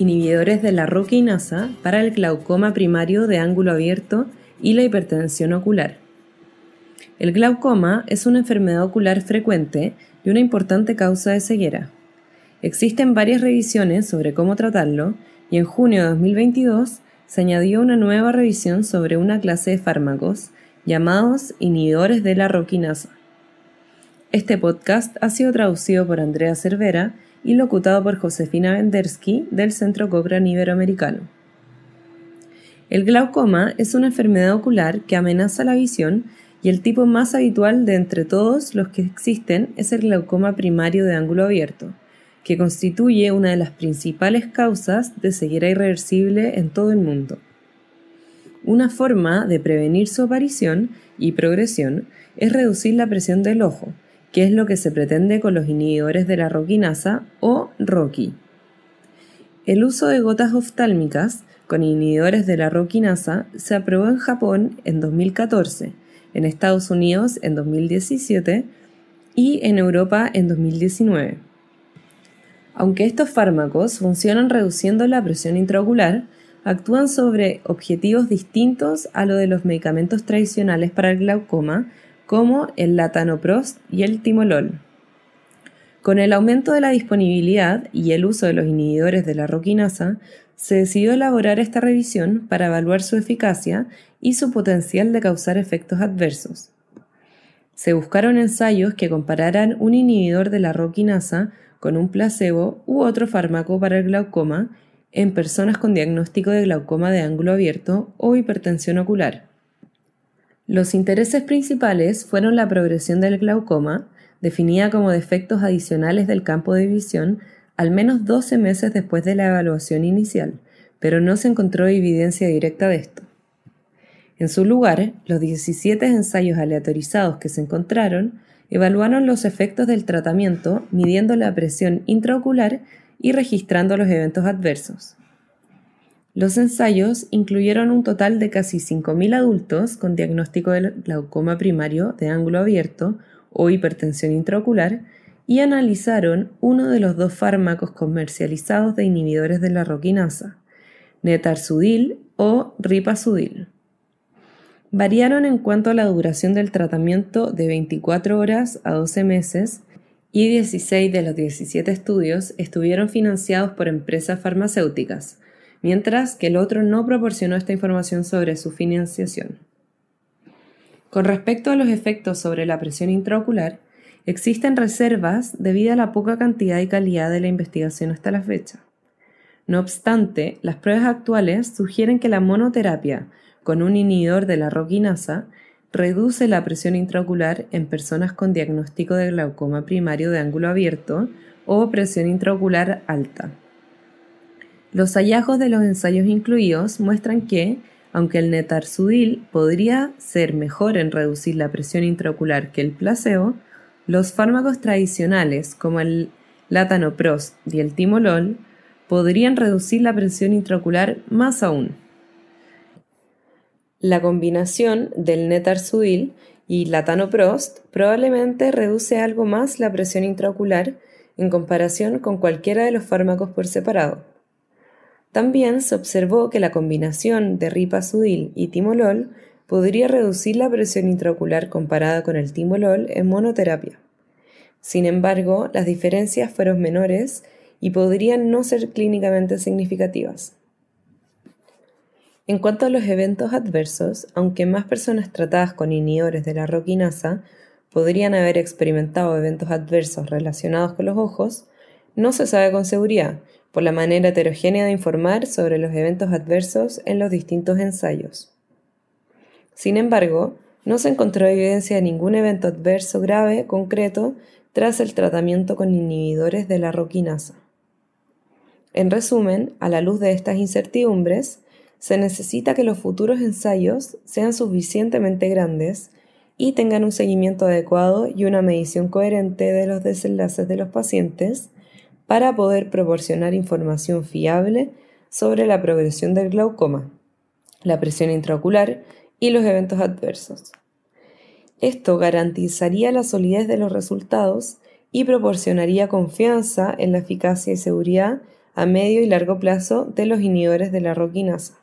inhibidores de la roquinasa para el glaucoma primario de ángulo abierto y la hipertensión ocular. El glaucoma es una enfermedad ocular frecuente y una importante causa de ceguera. Existen varias revisiones sobre cómo tratarlo y en junio de 2022 se añadió una nueva revisión sobre una clase de fármacos llamados inhibidores de la roquinasa. Este podcast ha sido traducido por Andrea Cervera y locutado por Josefina Vendersky del Centro Cochrane Iberoamericano. El glaucoma es una enfermedad ocular que amenaza la visión y el tipo más habitual de entre todos los que existen es el glaucoma primario de ángulo abierto, que constituye una de las principales causas de ceguera irreversible en todo el mundo. Una forma de prevenir su aparición y progresión es reducir la presión del ojo, que es lo que se pretende con los inhibidores de la roquinasa o ROCI. El uso de gotas oftálmicas con inhibidores de la roquinasa se aprobó en Japón en 2014, en Estados Unidos en 2017 y en Europa en 2019. Aunque estos fármacos funcionan reduciendo la presión intraocular, actúan sobre objetivos distintos a lo de los medicamentos tradicionales para el glaucoma como el latanoprost y el timolol. Con el aumento de la disponibilidad y el uso de los inhibidores de la roquinasa, se decidió elaborar esta revisión para evaluar su eficacia y su potencial de causar efectos adversos. Se buscaron ensayos que compararan un inhibidor de la roquinasa con un placebo u otro fármaco para el glaucoma en personas con diagnóstico de glaucoma de ángulo abierto o hipertensión ocular. Los intereses principales fueron la progresión del glaucoma, definida como defectos adicionales del campo de visión al menos 12 meses después de la evaluación inicial, pero no se encontró evidencia directa de esto. En su lugar, los 17 ensayos aleatorizados que se encontraron evaluaron los efectos del tratamiento midiendo la presión intraocular y registrando los eventos adversos. Los ensayos incluyeron un total de casi 5.000 adultos con diagnóstico de glaucoma primario de ángulo abierto o hipertensión intraocular y analizaron uno de los dos fármacos comercializados de inhibidores de la roquinasa, netarsudil o ripasudil. Variaron en cuanto a la duración del tratamiento de 24 horas a 12 meses y 16 de los 17 estudios estuvieron financiados por empresas farmacéuticas, mientras que el otro no proporcionó esta información sobre su financiación. Con respecto a los efectos sobre la presión intraocular, existen reservas debido a la poca cantidad y calidad de la investigación hasta la fecha. No obstante, las pruebas actuales sugieren que la monoterapia con un inhibidor de la roquinasa reduce la presión intraocular en personas con diagnóstico de glaucoma primario de ángulo abierto o presión intraocular alta. Los hallazgos de los ensayos incluidos muestran que, aunque el netarsudil podría ser mejor en reducir la presión intraocular que el placebo, los fármacos tradicionales como el latanoprost y el timolol podrían reducir la presión intraocular más aún. La combinación del netarsudil y latanoprost probablemente reduce algo más la presión intraocular en comparación con cualquiera de los fármacos por separado. También se observó que la combinación de ripasudil y timolol podría reducir la presión intraocular comparada con el timolol en monoterapia. Sin embargo, las diferencias fueron menores y podrían no ser clínicamente significativas. En cuanto a los eventos adversos, aunque más personas tratadas con inhibidores de la roquinasa podrían haber experimentado eventos adversos relacionados con los ojos, no se sabe con seguridad, por la manera heterogénea de informar sobre los eventos adversos en los distintos ensayos. Sin embargo, no se encontró evidencia de ningún evento adverso grave concreto tras el tratamiento con inhibidores de la roquinasa. En resumen, a la luz de estas incertidumbres, se necesita que los futuros ensayos sean suficientemente grandes y tengan un seguimiento adecuado y una medición coherente de los desenlaces de los pacientes para poder proporcionar información fiable sobre la progresión del glaucoma, la presión intraocular y los eventos adversos. Esto garantizaría la solidez de los resultados y proporcionaría confianza en la eficacia y seguridad a medio y largo plazo de los inhibidores de la roquinasa.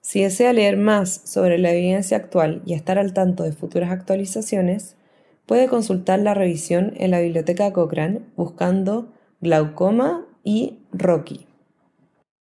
Si desea leer más sobre la evidencia actual y estar al tanto de futuras actualizaciones, puede consultar la revisión en la biblioteca Cochrane buscando glaucoma y Rocky.